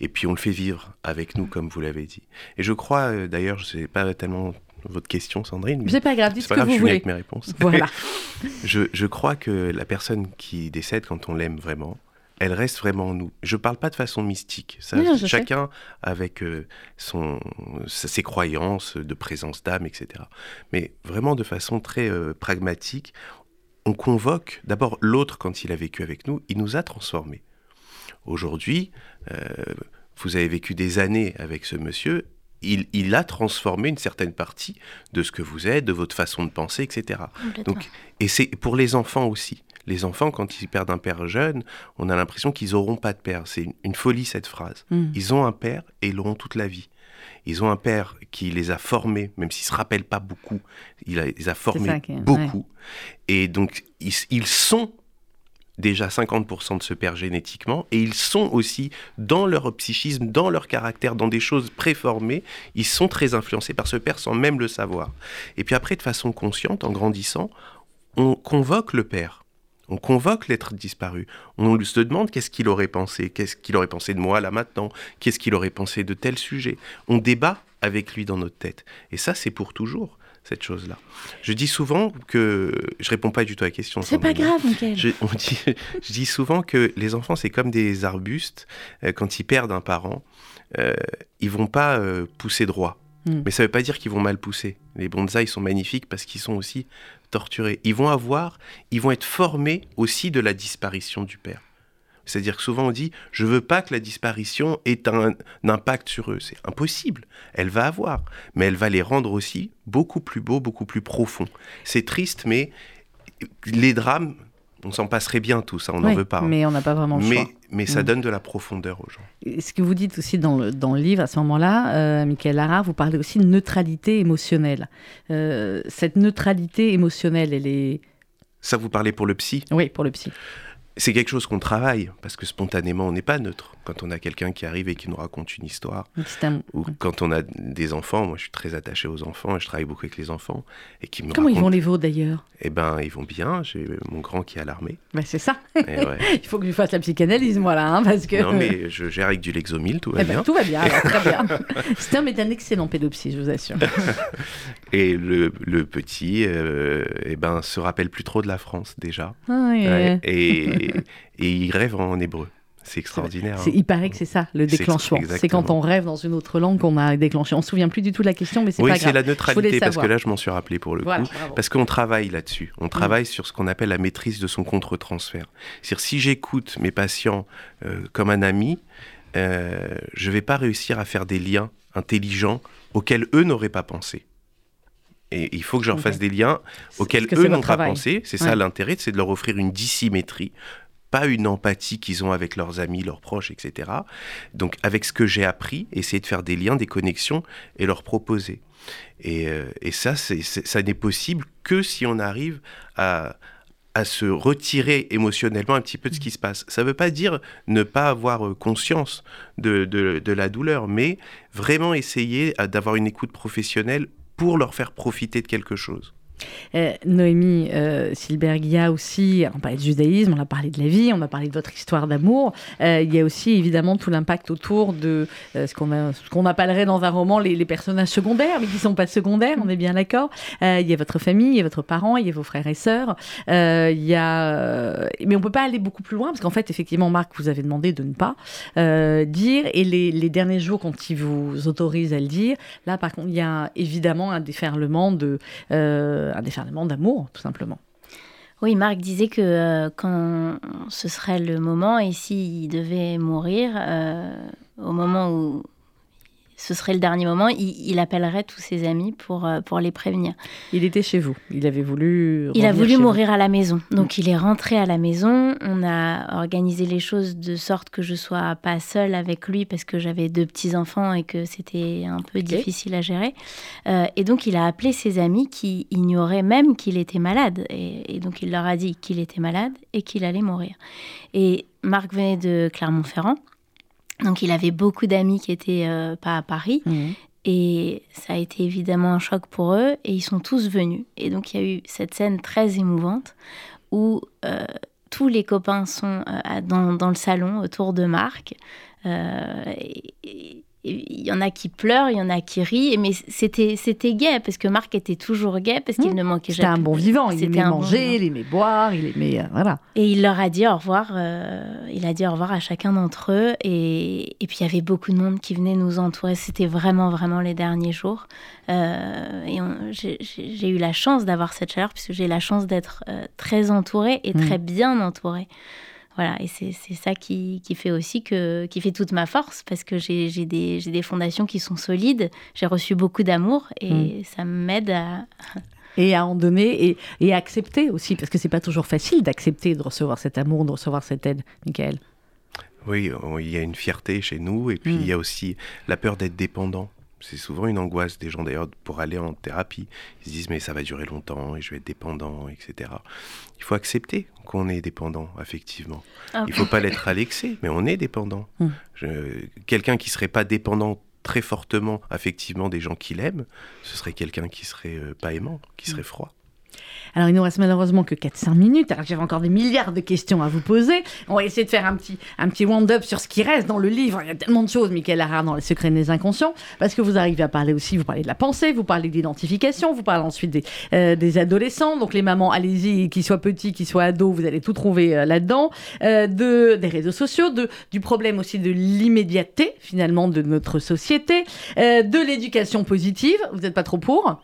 et puis on le fait vivre avec nous, comme vous l'avez dit. Et je crois, euh, d'ailleurs, je sais pas tellement votre question, Sandrine.
C'est pas grave, dites ce que vous
je
voulez.
avec mes réponses.
Voilà.
je, je, crois que la personne qui décède quand on l'aime vraiment, elle reste vraiment en nous. Je ne parle pas de façon mystique. Ça, chacun avec euh, son, ses croyances de présence d'âme, etc. Mais vraiment de façon très pragmatique, on convoque d'abord l'autre quand il a vécu avec nous, il nous a transformés. Aujourd'hui, euh, vous avez vécu des années avec ce monsieur, il, a transformé une certaine partie de ce que vous êtes, de votre façon de penser, etc. Donc, et c'est pour les enfants aussi. Les enfants, quand ils perdent un père jeune, on a l'impression qu'ils n'auront pas de père. C'est une, folie cette phrase. Hmm. Ils ont un père et ils l'auront toute la vie. Ils ont un père qui les a formés, même s'ils ne se rappellent pas beaucoup, il les a formés beaucoup. Et donc, ils, sont déjà 50% de ce père génétiquement, et ils sont aussi dans leur psychisme, dans leur caractère, dans des choses préformées, ils sont très influencés par ce père sans même le savoir. Et puis après, de façon consciente, en grandissant, on convoque le père. On convoque l'être disparu. On se demande qu'est-ce qu'il aurait pensé, qu'est-ce qu'il aurait pensé de moi là maintenant, qu'est-ce qu'il aurait pensé de tel sujet? On débat avec lui dans notre tête. Et ça, c'est pour toujours cette chose-là. Je dis souvent que je réponds pas du tout à la question.
C'est pas grave, Michael.
Je, je dis souvent que les enfants c'est comme des arbustes euh, quand ils perdent un parent, euh, ils vont pas euh, pousser droit. Hmm. Mais ça ne veut pas dire qu'ils vont mal pousser. Les bonsaïs sont magnifiques parce qu'ils sont aussi torturés. Ils vont avoir, ils vont être formés aussi de la disparition du père. C'est-à-dire que souvent on dit je veux pas que la disparition ait un, impact sur eux. C'est impossible. Elle va avoir, mais elle va les rendre aussi beaucoup plus beaux, beaucoup plus profonds. C'est triste, mais les drames on s'en passerait bien tout ça, on n'en veut pas. Hein.
Mais on n'a pas vraiment le
mais,
choix.
Mais ça mm. donne de la profondeur aux gens.
Ce que vous dites aussi dans le, dans le livre, à ce moment-là, euh, Michael Lara, vous parlez aussi de neutralité émotionnelle. Euh, cette neutralité émotionnelle, elle est...
Ça, vous parlez pour le psy?
Oui, pour le psy.
C'est quelque chose qu'on travaille, parce que spontanément, on n'est pas neutre. Quand on a quelqu'un qui arrive et qui nous raconte une histoire, ou quand on a des enfants, moi je suis très attaché aux enfants et je travaille beaucoup avec les enfants. Et qui me
Comment ils vont les vôtres d'ailleurs?
Eh ben, ils vont bien. J'ai mon grand qui est à l'armée.
Ben, c'est ça. Il faut que je fasse la psychanalyse, moi là, hein, parce que.
Non, mais je gère avec du Lexomil, tout va eh ben, bien.
tout va bien, très bien. C'est un, un excellent pédopsie, je vous assure.
et le, le petit, euh, eh ben, se rappelle plus trop de la France déjà.
Ah,
et et, il rêve en hébreu. C'est extraordinaire.
Hein. Il paraît que c'est ça, le déclenchement. C'est quand on rêve dans une autre langue qu'on a déclenché. On ne se souvient plus du tout de la question, mais c'est
pas
grave.
Oui, c'est la neutralité, parce que là, je m'en suis rappelé pour le coup. Parce qu'on travaille là-dessus. On travaille sur ce qu'on appelle la maîtrise de son contre-transfert. C'est-à-dire, si j'écoute mes patients euh, comme un ami, euh, je ne vais pas réussir à faire des liens intelligents auxquels eux n'auraient pas pensé. Et il faut que je leur fasse des liens auxquels eux n'ont pas pensé. C'est ça l'intérêt, c'est de leur offrir une dissymétrie, pas une empathie qu'ils ont avec leurs amis, leurs proches, etc. Donc avec ce que j'ai appris, essayer de faire des liens, des connexions et leur proposer. Et, euh, et ça, ça n'est possible que si on arrive à, à se retirer émotionnellement un petit peu de ce qui se passe. Ça ne veut pas dire ne pas avoir euh, conscience de, de, de la douleur, mais vraiment essayer d'avoir une écoute professionnelle pour leur faire profiter de quelque chose.
Euh, Noémie euh, Silbergia aussi, on parlait de judaïsme, on a parlé de la vie, on a parlé de votre histoire d'amour. Euh, il y a aussi évidemment tout l'impact autour de ce qu'on appellerait dans un roman les, personnages secondaires, mais qui ne sont pas secondaires, on est bien d'accord. il y a votre famille, il y a votre parent, il y a vos frères et sœurs. il y a... Mais on ne peut pas aller beaucoup plus loin, parce qu'en fait, effectivement, Marc, vous avez demandé de ne pas dire, et les, les, derniers jours, quand il vous autorise à le dire, là, par contre, il y a évidemment un déferlement de un déferlement d'amour, tout simplement.
Oui, Marc disait que euh, quand ce serait le moment, et s'il devait mourir, euh, au moment où ce serait le dernier moment, il, appellerait tous ses amis pour, euh, pour les prévenir.
Il était chez vous. Il avait voulu.
Il a voulu mourir à la maison. Donc il est rentré à la maison. On a organisé les choses de sorte que je sois pas seule avec lui parce que j'avais deux petits enfants et que c'était un peu difficile à gérer. Euh, et donc il a appelé ses amis qui ignoraient même qu'il était malade. Et, et donc il leur a dit qu'il était malade et qu'il allait mourir. Et Marc venait de Clermont-Ferrand. Donc il avait beaucoup d'amis qui étaient euh, pas à Paris. Mhm. Et ça a été évidemment un choc pour eux. Et ils sont tous venus. Et donc il y a eu cette scène très émouvante où euh, tous les copains sont euh, dans, dans, le salon autour de Marc. Et, il y en a qui pleurent, il y en a qui rient, mais c'était c'était gai parce que Marc était toujours gai parce qu'il mmh. ne manquait
jamais. C'était un bon vivant, il aimait manger, il aimait boire, il aimait euh, voilà.
Et il leur a dit au revoir. Euh, il a dit au revoir à chacun d'entre eux et, et, puis il y avait beaucoup de monde qui venait nous entourer. C'était vraiment vraiment les derniers jours. Euh, et j'ai eu la chance d'avoir cette chaleur puisque j'ai la chance d'être très entourée et mmh. très bien entourée. Voilà, et c'est ça qui, qui, fait aussi que, qui fait toute ma force, parce que j'ai des, des, fondations qui sont solides, j'ai reçu beaucoup d'amour, et mm. ça m'aide à...
Et à en donner et, et à accepter aussi, parce que c'est pas toujours facile d'accepter de recevoir cet amour, de recevoir cette aide, Michael.
Oui, il y a une fierté chez nous, et puis mm. il y a aussi la peur d'être dépendant. C'est souvent une angoisse des gens d'ailleurs pour aller en thérapie. Ils se disent mais ça va durer longtemps et je vais être dépendant, etc. Il faut accepter qu'on est dépendant, effectivement. Ah. Il ne faut pas l'être à l'excès, mais on est dépendant. Hmm. Quelqu'un qui serait pas dépendant très fortement, effectivement, des gens qu'il aime, ce serait quelqu'un qui serait euh, pas aimant, qui serait hmm. froid.
Alors, il nous reste malheureusement que 4-5 minutes, alors j'avais encore des milliards de questions à vous poser. On va essayer de faire un petit, un petit round-up sur ce qui reste dans le livre. Il y a tellement de choses, Michael Harard, dans Les secrets des inconscients, parce que vous arrivez à parler aussi, vous parlez de la pensée, vous parlez d'identification, vous parlez ensuite des, euh, des adolescents. Donc, les mamans, allez-y, qu'ils soient petits, qu'ils soient ados, vous allez tout trouver euh, là-dedans. Euh, de, des réseaux sociaux, de, du problème aussi de l'immédiateté, finalement, de notre société, de l'éducation positive. Vous n'êtes pas trop pour?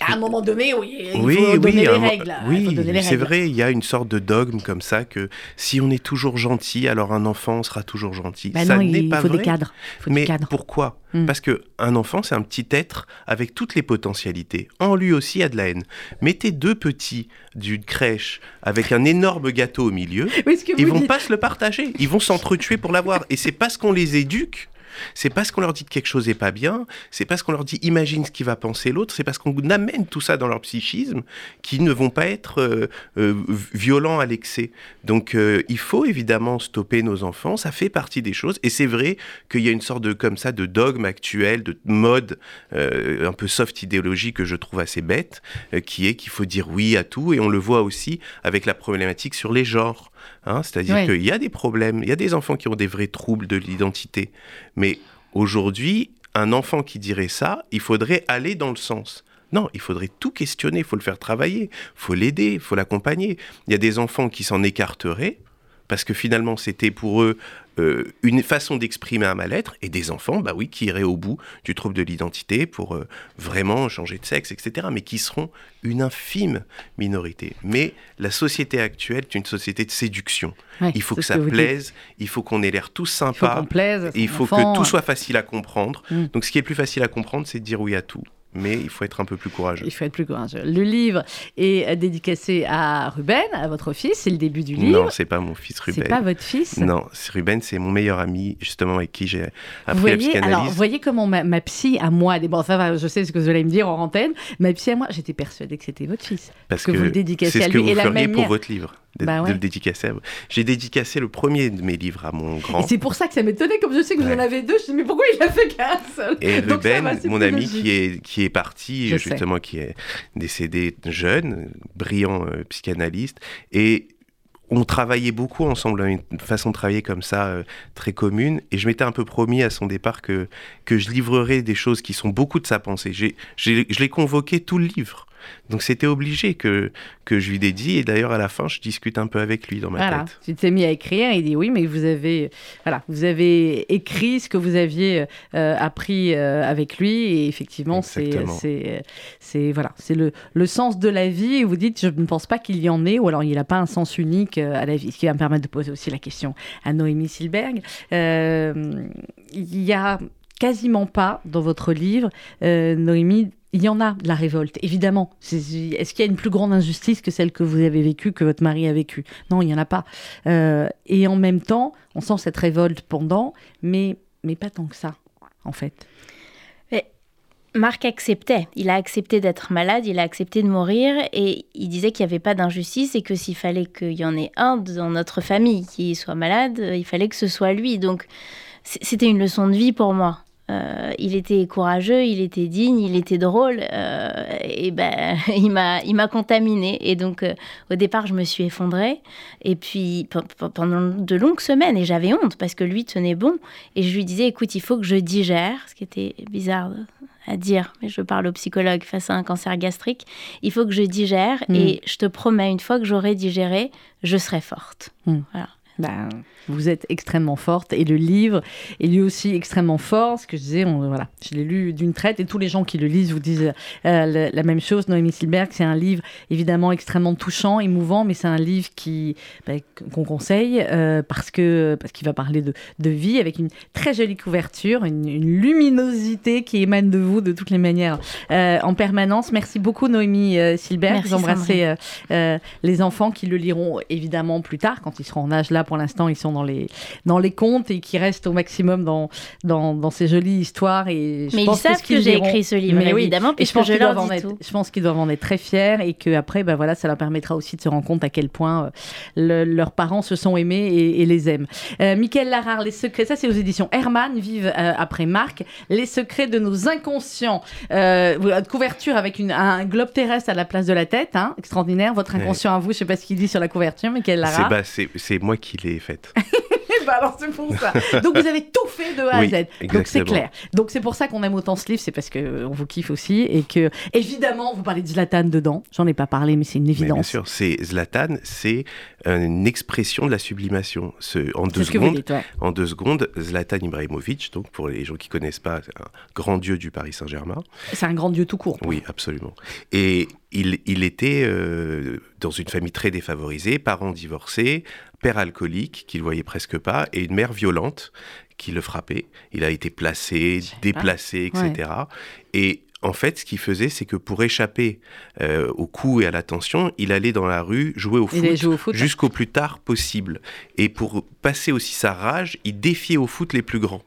À un moment donné, oui, il faut oui, donner les règles.
Oui, c'est vrai, il y a une sorte de dogme comme ça que si on est toujours gentil, alors un enfant sera toujours gentil.
Bah ça n'est pas faut vrai. Des cadres.
Mais pourquoi? Hmm. Parce que un enfant, c'est un petit être avec toutes les potentialités. En lui aussi, il y a de la haine. Mettez deux petits d'une crèche avec un énorme gâteau au milieu, ils vont pas se le partager. Ils vont s'entretuer pour l'avoir. Et c'est parce qu'on les éduque c'est parce qu'on leur dit que quelque chose n'est pas bien, c'est parce qu'on leur dit imagine ce qui va penser l'autre, c'est parce qu'on amène tout ça dans leur psychisme qu'ils ne vont pas être euh, euh, violents à l'excès. Donc euh, il faut évidemment stopper nos enfants, ça fait partie des choses, et c'est vrai qu'il y a une sorte de comme ça de dogme actuel, de mode un peu soft idéologie que je trouve assez bête, qui est qu'il faut dire oui à tout, et on le voit aussi avec la problématique sur les genres. Hein, c'est-à-dire qu'il y a des problèmes, il y a des enfants qui ont des vrais troubles de l'identité. Mais aujourd'hui, un enfant qui dirait ça, il faudrait aller dans le sens. Non, il faudrait tout questionner, il faut le faire travailler, il faut l'aider, il faut l'accompagner. Il y a des enfants qui s'en écarteraient parce que finalement c'était pour eux euh, une façon d'exprimer un mal-être, et des enfants, bah oui, qui iraient au bout du trouble de l'identité pour euh, vraiment changer de sexe, etc., mais qui seront une infime minorité. Mais la société actuelle est une société de séduction. il faut que ça plaise, il faut qu'on ait l'air tous sympas, il faut, que tout soit facile à comprendre. Mm. Donc ce qui est plus facile à comprendre, c'est de dire oui à tout mais il faut être un peu plus courageux.
Il faut être plus courageux. Le livre est dédicacé à Ruben, à votre fils. C'est le début du livre.
Non, c'est pas mon fils Ruben.
C'est pas votre fils.
Non, Ruben, c'est mon meilleur ami justement avec qui j'ai appris voyez, la psychanalyse.
Alors, vous voyez comment ma, psy à moi, bon, enfin, je sais ce que vous allez me dire en antenne. Ma psy à moi, j'étais persuadée que c'était votre fils.
Parce que, vous le dédicacez à lui. C'est ce que vous et feriez pour votre livre de, bah le dédicacer. J'ai dédicacé le premier de mes livres à mon grand.
Et c'est pour ça que ça m'étonnait, comme je sais que vous en avez deux, je me mais pourquoi il a fait qu'un seul?
Et Ruben, mon ami qui est, qui est parti, justement, qui est décédé jeune, brillant euh, psychanalyste, et on travaillait beaucoup ensemble, hein, une façon de travailler comme ça euh, très commune. Et je m'étais un peu promis à son départ que, que je livrerais des choses qui sont beaucoup de sa pensée. je l'ai convoqué tout le livre. Donc c'était obligé que, que je lui dédie. Et d'ailleurs, à la fin, je discute un peu avec lui dans ma
voilà.
tête.
Tu t'es mis à écrire. Il dit oui, mais vous avez, voilà, vous avez écrit ce que vous aviez euh, appris euh, avec lui. Et effectivement, c'est, voilà, c'est le, le sens de la vie. Et vous dites, je ne pense pas qu'il y en ait, ou alors il n'a pas un sens unique euh, à la vie. Ce qui va me permettre de poser aussi la question à Noémie Silberg. il y a quasiment pas dans votre livre, euh, Noémie. Il y en a de la révolte, évidemment. Est-ce qu'il y a une plus grande injustice que celle que vous avez vécue, que votre mari a vécue? Non, il n'y en a pas. Euh, et en même temps, on sent cette révolte pendant, mais, mais pas tant que ça, en fait.
Marc acceptait. Il a accepté d'être malade, il a accepté de mourir et il disait qu'il n'y avait pas d'injustice et que s'il fallait qu'il y en ait un dans notre famille qui soit malade, il fallait que ce soit lui. Donc c'était une leçon de vie pour moi. Euh, il était courageux, il était digne, il était drôle, euh, et ben il m'a il m'a contaminé. Et donc euh, au départ je me suis effondrée, et puis pendant de longues semaines, et j'avais honte parce que lui tenait bon, et je lui disais écoute il faut que je digère, ce qui était bizarre à dire, mais je parle au psychologue face à un cancer gastrique, il faut que je digère, hmm. et je te promets une fois que j'aurai digéré, je serai forte. Hmm. Voilà.
Ben, vous êtes extrêmement forte et le livre est lui aussi extrêmement fort. Ce que je disais, on, voilà, je l'ai lu d'une traite et tous les gens qui le lisent vous disent euh, la, même chose. Noémie Silberg, c'est un livre évidemment extrêmement touchant, émouvant, mais c'est un livre qui ben, qu'on conseille euh, parce que parce qu'il va parler de, de, vie avec une très jolie couverture, une, luminosité qui émane de vous de toutes les manières euh, en permanence. Merci beaucoup Noémie Silberg. Merci, vous embrassez les enfants qui le liront évidemment plus tard quand ils seront en âge là. Pour l'instant, ils sont dans les, dans les contes et qui restent au maximum dans, dans, dans ces jolies histoires. Et
je mais pense ils savent que, j'ai écrit ce livre, évidemment, puisque je, je, leur dis
tout. Je pense qu'ils doivent en être très fiers et qu'après, ben voilà, ça leur permettra aussi de se rendre compte à quel point euh, leurs parents se sont aimés et, les aiment. Euh, Michael Larard, Les secrets, ça c'est aux éditions Herman, Vive euh, après Marc, Les secrets de nos inconscients. Euh, couverture avec une, un globe terrestre à la place de la tête, hein, extraordinaire. Votre inconscient à vous, je ne sais pas ce qu'il dit sur la couverture, Michael Larard.
C'est bah, moi qui l'ai faite.
bah alors c'est pour ça. Donc vous avez tout fait de A à Z. Donc c'est clair. Donc c'est pour ça qu'on aime autant ce livre, c'est parce qu'on euh, vous kiffe aussi et que évidemment vous parlez de Zlatan dedans. J'en ai pas parlé, mais c'est une évidence. bien
sûr, c'est Zlatan, c'est une expression de la sublimation. Ce, en deux secondes, en deux secondes, Zlatan Ibrahimovic, donc pour les gens qui connaissent pas, c'est un grand dieu du Paris Saint-Germain.
C'est un grand dieu tout court.
Oui, absolument. Et il, il était euh, dans une famille très défavorisée, parents divorcés, père alcoolique qu'il voyait presque pas et une mère violente qui le frappait. Il a été placé, déplacé, etc. Et en fait, ce qu'il faisait, c'est que pour échapper euh, au coup et à la tension, il allait dans la rue jouer au foot, jusqu'au plus tard possible. Et pour passer aussi sa rage, il défiait au foot les plus grands.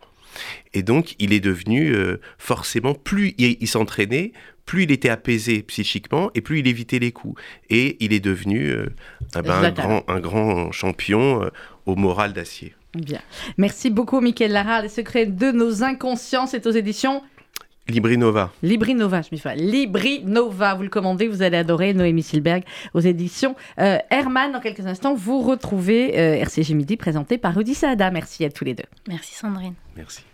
Et donc, il est devenu euh, forcément, plus il s'entraînait, plus il était apaisé psychiquement et plus il évitait les coups. Et il est devenu euh, ah ben, un, grand, un, grand, champion euh, au moral d'acier.
Bien. Merci beaucoup, Michael Lara. Les secrets de nos inconscients, c'est aux éditions
Librinova.
Librinova, je m'y fais. Librinova, vous le commandez, vous allez adorer Noémie Silberg aux éditions euh, Herman. Dans quelques instants, vous retrouvez RCG Midi présenté par Rudy Saada. Merci à tous les deux.
Merci Sandrine.
Merci.